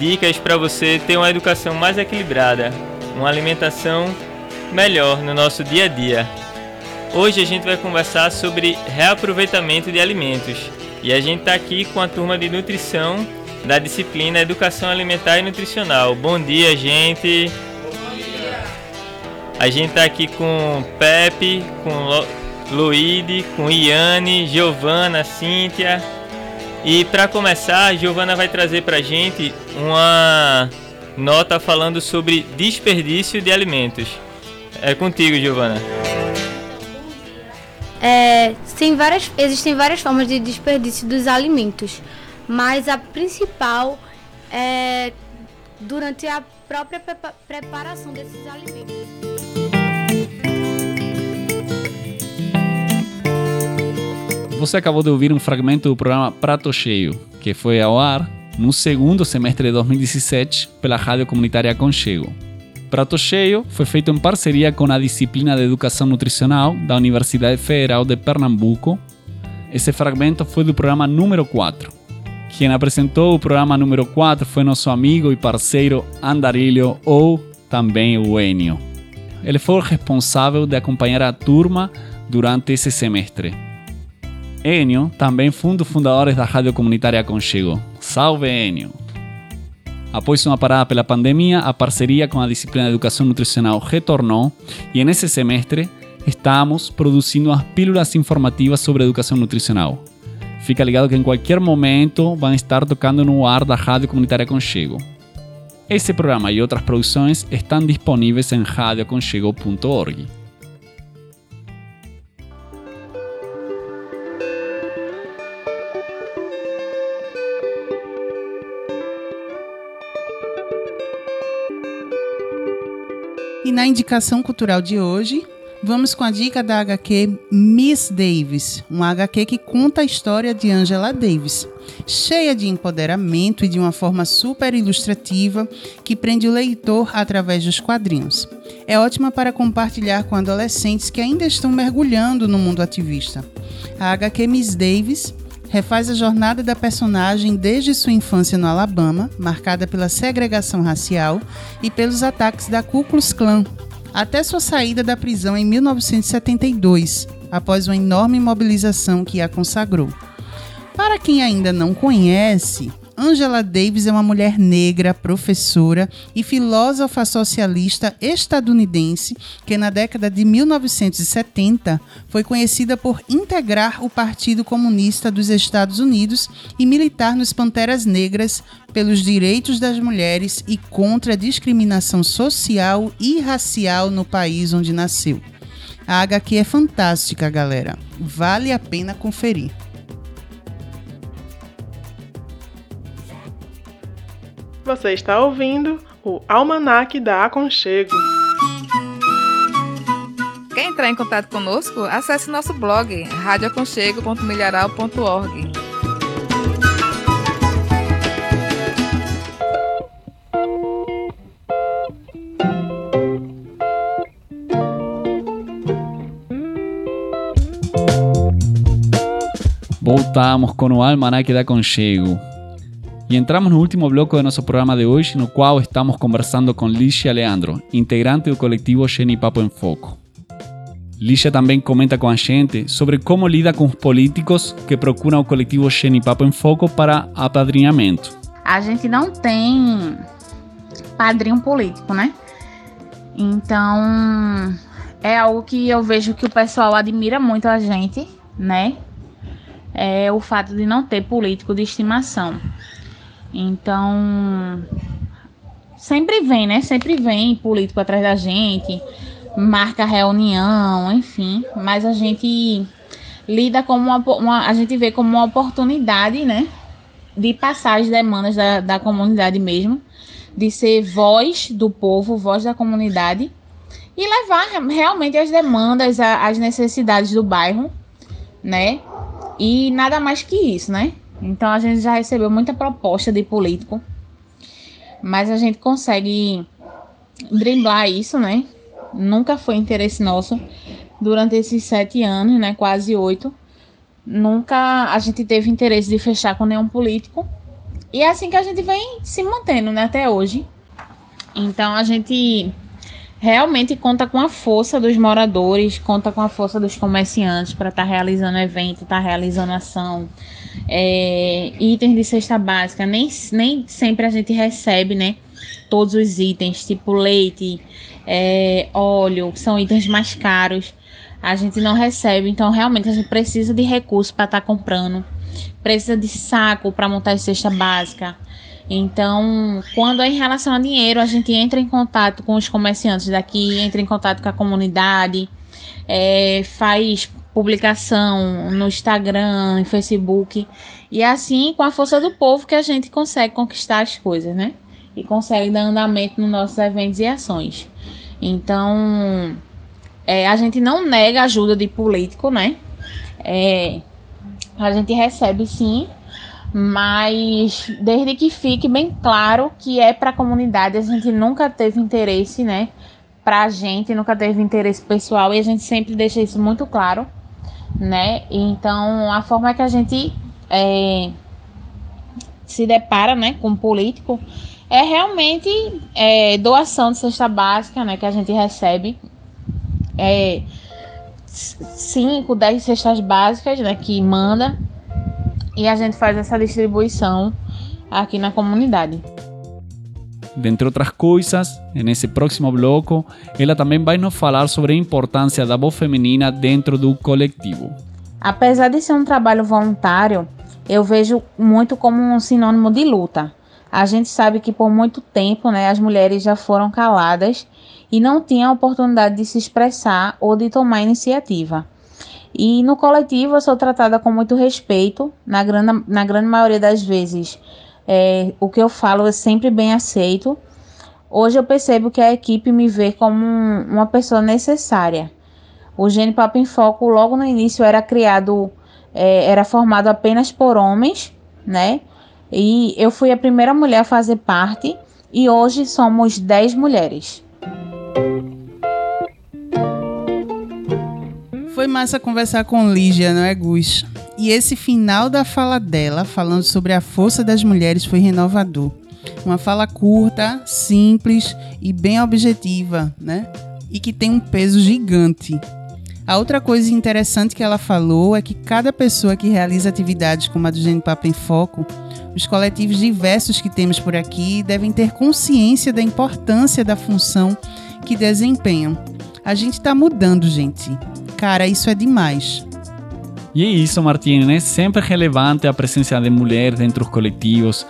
dicas para você ter uma educação mais equilibrada, uma alimentação melhor no nosso dia a dia. Hoje a gente vai conversar sobre reaproveitamento de alimentos e a gente está aqui com a turma de nutrição da disciplina Educação Alimentar e Nutricional. Bom dia, gente! A gente está aqui com Pepe, com Luíde, com Iane, Giovana, Cíntia. E para começar, a Giovana vai trazer para a gente uma nota falando sobre desperdício de alimentos. É contigo, Giovana. É, várias, existem várias formas de desperdício dos alimentos, mas a principal é durante a própria prepa- preparação desses alimentos. Você acabou de ouvir um fragmento do programa Prato Cheio, que foi ao ar no segundo semestre de 2017 pela Rádio Comunitária Conchego. Prato Cheio foi feito em parceria com a disciplina de Educação Nutricional da Universidade Federal de Pernambuco. Esse fragmento foi do programa número 4. Quem apresentou o programa número 4 foi nosso amigo e parceiro Andarilho, ou também o Enio. Ele foi o responsável de acompanhar a turma durante esse semestre. Enio também foi um dos fundadores da Rádio Comunitária Conchego. Salve, Enio! Após uma parada pela pandemia, a parceria com a disciplina de Educação Nutricional retornou e nesse semestre estamos produzindo as pílulas informativas sobre educação nutricional. Fica ligado que em qualquer momento vão estar tocando no ar da Rádio Comunitária Conchego. Esse programa e outras produções estão disponíveis em radioconchego.org. E na indicação cultural de hoje, vamos com a dica da HQ Miss Davis, uma HQ que conta a história de Angela Davis, cheia de empoderamento e de uma forma super ilustrativa que prende o leitor através dos quadrinhos. É ótima para compartilhar com adolescentes que ainda estão mergulhando no mundo ativista. A HQ Miss Davis refaz a jornada da personagem desde sua infância no Alabama, marcada pela segregação racial e pelos ataques da Ku Klux Klan, até sua saída da prisão em 1972, após uma enorme mobilização que a consagrou. Para quem ainda não conhece, Angela Davis é uma mulher negra, professora e filósofa socialista estadunidense que, na década de 1970, foi conhecida por integrar o Partido Comunista dos Estados Unidos e militar nos Panteras Negras pelos direitos das mulheres e contra a discriminação social e racial no país onde nasceu. A HQ é fantástica, galera. Vale a pena conferir. Você está ouvindo o Almanac da Aconchego. Quer entrar em contato conosco? Acesse nosso blog radioaconchego.milharal.org. Voltamos com o Almanac da Conchego. E entramos no último bloco do nosso programa de hoje, no qual estamos conversando com Lígia Leandro, integrante do coletivo Geni Papo em Foco. Lígia também comenta com a gente sobre como lida com os políticos que procuram o coletivo Geni Papo em Foco para apadrinhamento. A gente não tem padrinho político, né? Então, é algo que eu vejo que o pessoal admira muito a gente, né? É o fato de não ter político de estimação. Então, sempre vem, né? Sempre vem político atrás da gente, marca reunião, enfim. Mas a gente lida como uma, uma- a gente vê como uma oportunidade, né? De passar as demandas da, da comunidade mesmo, de ser voz do povo, voz da comunidade e levar realmente as demandas, as necessidades do bairro, né? E nada mais que isso, né? Então a gente já recebeu muita proposta de político, mas a gente consegue driblar isso, né? Nunca foi interesse nosso durante esses sete anos, né? Quase oito. Nunca a gente teve interesse de fechar com nenhum político. E é assim que a gente vem se mantendo, né? Até hoje. Então a gente realmente conta com a força dos moradores, conta com a força dos comerciantes para estar realizando evento, estar realizando ação, é, itens de cesta básica. Nem, nem sempre a gente recebe, né? Todos os itens, tipo leite, é, óleo, são itens mais caros. A gente não recebe, então realmente a gente precisa de recursos para estar comprando, precisa de saco para montar a cesta básica. Então, quando é em relação a dinheiro, a gente entra em contato com os comerciantes daqui, entra em contato com a comunidade, é, faz publicação no Instagram, no Facebook. E é assim, com a força do povo, que a gente consegue conquistar as coisas, né? E consegue dar andamento nos nossos eventos e ações. Então, é, a gente não nega ajuda de político, né? É, a gente recebe sim, mas desde que fique bem claro que é para a comunidade, a gente nunca teve interesse, né? Pra gente, nunca teve interesse pessoal e a gente sempre deixa isso muito claro, né? Então, a forma que a gente é, se depara, né, com o político é realmente é, doação de cesta básica, né, que a gente recebe. É, 5, 10 cestas básicas, né, que manda e a gente faz essa distribuição aqui na comunidade. Dentre outras coisas, nesse próximo bloco, ela também vai nos falar sobre a importância da voz feminina dentro do coletivo. Apesar de ser um trabalho voluntário, eu vejo muito como um sinônimo de luta. A gente sabe que por muito tempo, né, as mulheres já foram caladas e não tinham a oportunidade de se expressar ou de tomar iniciativa. E no coletivo eu sou tratada com muito respeito, na grande, na grande maioria das vezes. É, o que eu falo é sempre bem aceito. Hoje eu percebo que a equipe me vê como um- uma pessoa necessária. O Gene Papo em Foco, logo no início, era criado, é, era formado apenas por homens, né? E eu fui a primeira mulher a fazer parte, e hoje somos 10 mulheres. Foi massa conversar com Lígia, não é, Gus? E esse final da fala dela, falando sobre a força das mulheres, foi renovador. Uma fala curta, simples e bem objetiva, né? E que tem um peso gigante. A outra coisa interessante que ela falou é que cada pessoa que realiza atividades como a do Gene Papo em Foco, os coletivos diversos que temos por aqui devem ter consciência da importância da função que desempenham. A gente está mudando, gente. Cara, isso é demais. E é isso, Martini, né? Sempre relevante a presença de mulheres dentro dos coletivos.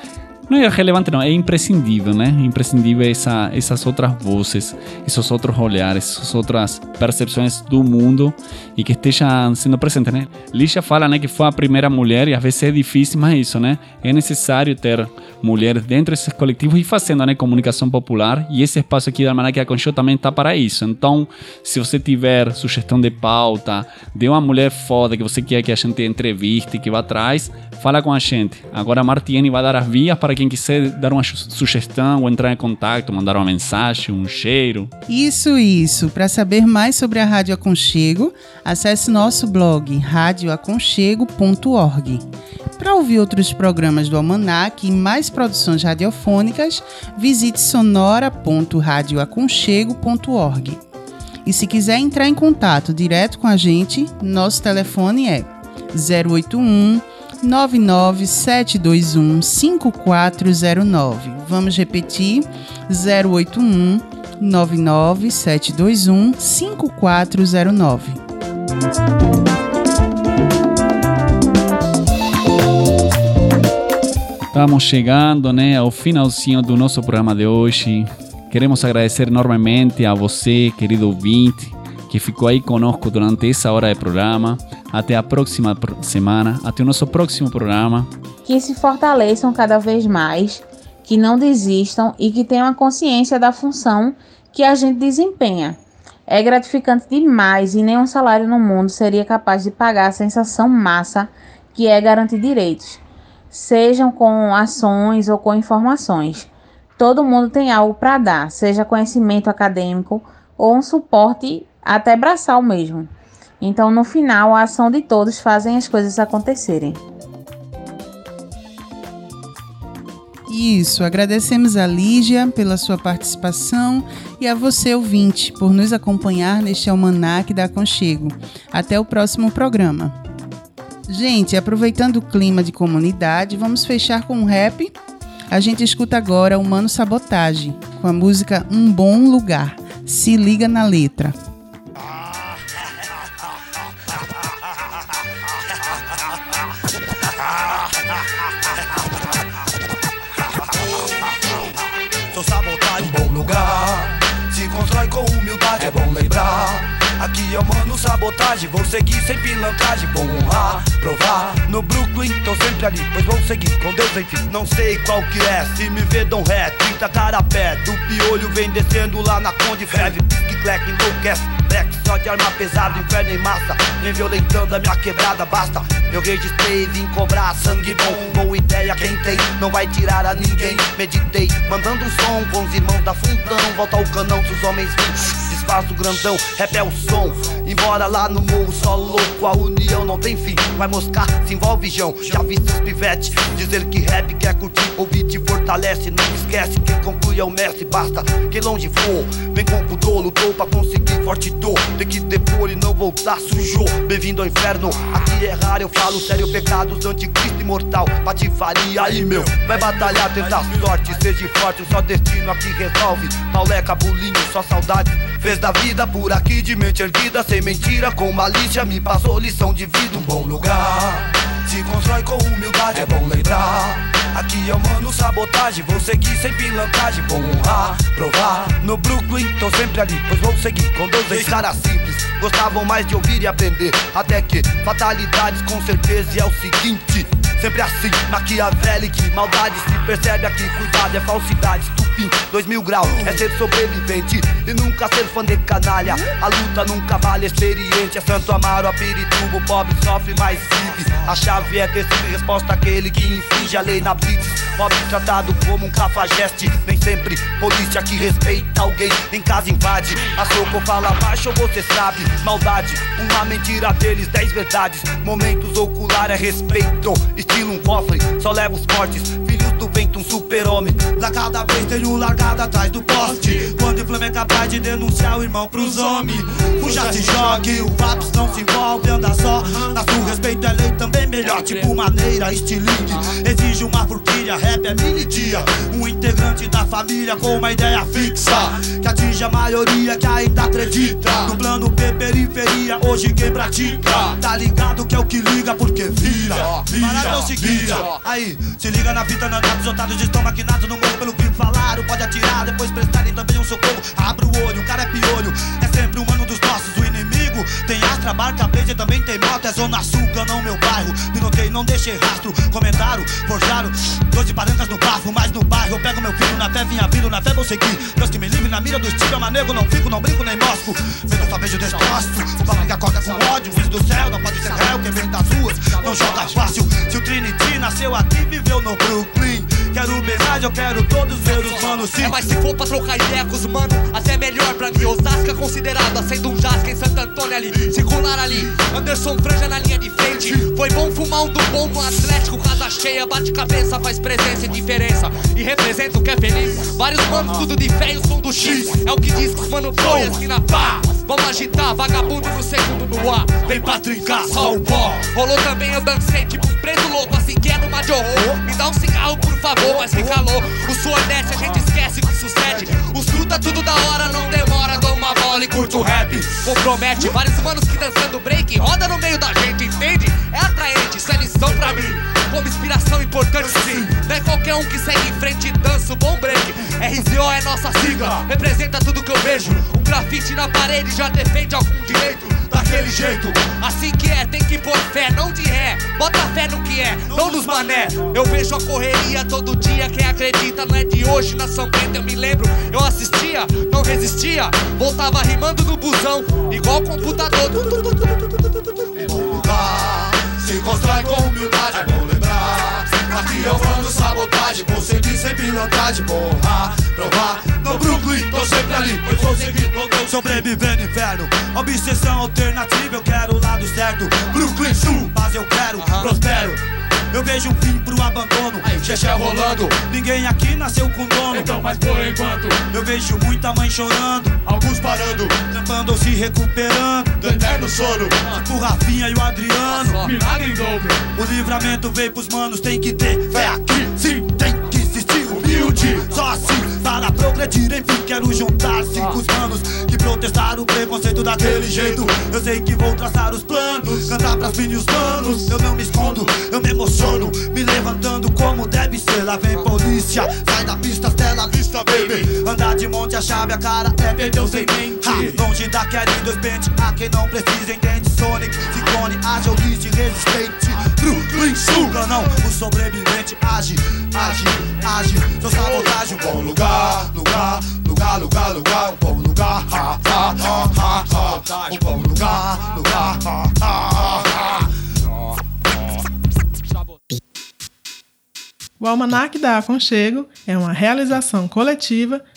Não é relevante, não, é imprescindível, né? Imprescindível essa, essas outras vozes, esses outros olhares, essas outras percepções do mundo e que estejam sendo presentes, né? Lígia fala, né, que foi a primeira mulher e às vezes é difícil, mas isso, né? É necessário ter mulheres dentro desses coletivos e fazendo, né, comunicação popular e esse espaço aqui da Almanac Aconchego também está para isso. Então, se você tiver sugestão de pauta, de uma mulher foda que você quer que a gente entreviste, que vá atrás, fala com a gente. Agora a Martiene vai dar as vias para quem quiser dar uma su- sugestão ou entrar em contato, mandar uma mensagem, um cheiro. Isso, isso. Para saber mais sobre a Rádio Aconchego, acesse nosso blog radioaconchego.org. Para ouvir outros programas do Almanac e mais produções radiofônicas, visite sonora.radioaconchego.org. E se quiser entrar em contato direto com a gente, nosso telefone é 081 99721 5409. Vamos repetir: 081 99721 5409. Estamos chegando né, ao finalzinho do nosso programa de hoje. Queremos agradecer enormemente a você, querido ouvinte, que ficou aí conosco durante essa hora de programa. Até a próxima semana, até o nosso próximo programa. que se fortaleçam cada vez mais, que não desistam e que tenham a consciência da função que a gente desempenha. É gratificante demais e nenhum salário no mundo seria capaz de pagar a sensação massa que é garantir direitos, sejam com ações ou com informações. Todo mundo tem algo para dar, seja conhecimento acadêmico ou um suporte até braçal mesmo. Então, no final, a ação de todos fazem as coisas acontecerem. Isso, agradecemos a Lígia pela sua participação e a você, ouvinte, por nos acompanhar neste almanac da Aconchego. Até o próximo programa. Gente, aproveitando o clima de comunidade, vamos fechar com um rap. A gente escuta agora o Mano Sabotage, com a música Um Bom Lugar. Se liga na letra. Lembrar. Aqui é o mano sabotagem, vou seguir sem pilantragem, vou honrar, provar. No Brooklyn, tô sempre ali, pois vou seguir com Deus, enfim. Não sei qual que é, se me vê, dão ré, 30 cara pé. Do piolho vem descendo lá na Conde Feve, pique, cleque, enlouquece. Black só de arma pesada, inferno em massa. Vem violentando a minha quebrada, basta. Eu registrei, vim cobrar sangue bom. Boa ideia, quem tem, não vai tirar a ninguém. Meditei, mandando um som com os irmãos da fundão. Volta ao canão se os homens vêm. Desfaz o grandão, rap é o som. Embora lá no morro, só louco, a união não tem fim. Vai moscar, se envolve, Jão. Já vi seus pivete dizer que rap quer curtir, ouvir te fortalece. Não esquece, quem conclui é o mestre. Basta que longe for, vem com pudor, lutou pra conseguir forte dor. Tem que depor e não voltar, sujou. Bem-vindo ao inferno, aqui é raro, eu falo sério. Pecados do anticristo imortal, patifaria aí, meu. Vai batalhar, tentar sorte, seja forte, o só destino aqui resolve. Pauleca, bulinho, só saudade. Fez da vida por aqui de mente erguida, sem mentira, com malícia, me passou lição de vida. Um bom lugar, se constrói com humildade, é bom lembrar. Aqui é o mano sabotagem, vou seguir sem pilantragem, vou honrar, provar. No Brooklyn, tô sempre ali, pois vou seguir com Deus. Caras simples, gostavam mais de ouvir e aprender. Até que fatalidades com certeza e é o seguinte. Sempre assim, maquiavélico, maldade se percebe aqui, cuidado, é falsidade, estupim, dois mil graus, é ser sobrevivente e nunca ser fã de canalha. A luta nunca vale experiente, é Santo Amaro, a Pirituba, o pobre sofre, mais vive. A chave é ter sempre resposta àquele que infringe a lei na blitz. Pobre tratado como um cafajeste, nem sempre polícia que respeita alguém em casa invade. A soco fala baixo, você sabe, maldade, uma mentira deles, dez verdades. Momentos ocular é respeito, estilo um cofre, só leva os fortes. Do vento, um super-homem. Lá cada vez tenho largado atrás do poste. Quando o Flamengo é capaz de denunciar o irmão pros homens. Fuja, se jogue, o Patos não se envolve, anda só. Na sua respeito é lei também melhor, tipo maneira, estilingue. Exige uma forquilha, rap é mini dia. Um integrante da família com uma ideia fixa. Que atinge a maioria que ainda acredita. No plano P, periferia, hoje quem pratica. Tá ligado que é o que liga, porque vira, vira, ó. Aí, se liga na fita, não os otários estão maquinados no morro pelo que falaram. Pode atirar, depois prestarem também um socorro. Abre o olho, o cara é piolho. É sempre um Tem astra, barca, blazer, também tem moto. É zona sul, não meu bairro. Pinotei, não deixei rastro. Comentaram, forjaram. Doze parancas no bafo, mas no bairro. Eu pego meu filho na fé, vinha vindo, na fé vou seguir. Deus que me livre na mira do estilo, é nego, não fico, não brinco nem mosco. Vendo só vejo destroço. O que acorda com ódio, filho do céu, não pode ser réu. Quem vem das ruas, não joga fácil. Se o Trinity nasceu aqui, viveu no Brooklyn. Quero Mas eu quero todos ver os manos sim. É, mas se for pra trocar ideia com os mano, até é melhor pra mim. Osasco considerado sendo um jasca em Santo Antônio ali. Circular ali, Anderson Franja na linha de frente. Foi bom fumar um do bom no Atlético, casa cheia, bate cabeça, faz presença e diferença. E representa o que é feliz. Vários manos, tudo de fé e o som do X. É o que diz que os mano põe assim na pá. Vamos agitar, vagabundo no segundo no ar. Vem pra trincar, só o pó. Rolou também, eu dancei tipo preso louco, assim que é numa de horror. Me dá um cigarro, por favor, mas que calor. O suor desce, a gente esquece o que sucede. Os fruta tudo da hora, não demora. Dou uma bola e curto o rap. Compromete vários manos que dançando break. Roda no meio da gente, entende? É atraente, isso é lição pra mim. Como inspiração importante, sim. Não é qualquer um que segue em frente e dança o bom break. RZO é nossa sigla, representa tudo que eu vejo. Um grafite na parede já defende algum direito. Daquele jeito, assim que é, tem que pôr fé, não de ré. Bota fé no que é, não nos mané. Eu vejo a correria todo dia, quem acredita não é de hoje. Na São Bento eu me lembro, eu assistia, não resistia. Voltava rimando no busão, igual computador. lugar Se constrói com humildade, é bom Aqui eu mando sabotagem, vou seguir sem pilantragem Porra, provar, no Brooklyn, tô sempre ali Pois vou seguir, tô sobrevivendo inferno. Obsessão alternativa, eu quero o lado certo. Brooklyn Sul, mas eu quero, prospero eu vejo um fim pro abandono, xexé rolando. Ninguém aqui nasceu com dono. Então, mas por enquanto, eu vejo muita mãe chorando. Alguns parando, trampando ou se recuperando. Do eterno sono, tipo o Rafinha e o Adriano. Milagre em dobro. O livramento veio pros manos, tem que ter fé aqui. Sim, Só assim, para progredir, enfim, quero juntar cinco manos que protestaram o preconceito daquele jeito. Eu sei que vou traçar os planos, cantar pras mini os manos. Eu não me escondo, eu me emociono, me levantando como deve ser. Lá vem polícia, sai da pista, tela vista, baby. Andar de monte, a chave, a cara é perdeu sem mente. Ha, longe da dois pente, a quem não precisa entende. Sonic, Ciclone, ágil, list, resistente. Brooklyn, suga não, o sobrevivente age, age, age. Sou sabotagem, bom lugar, lugar, lugar, lugar, lugar, um bom lugar. Ha, ha, ha, ha, ha. Um bom lugar, lugar, ha, ha, ha. O Almanac da Aconchego é uma realização coletiva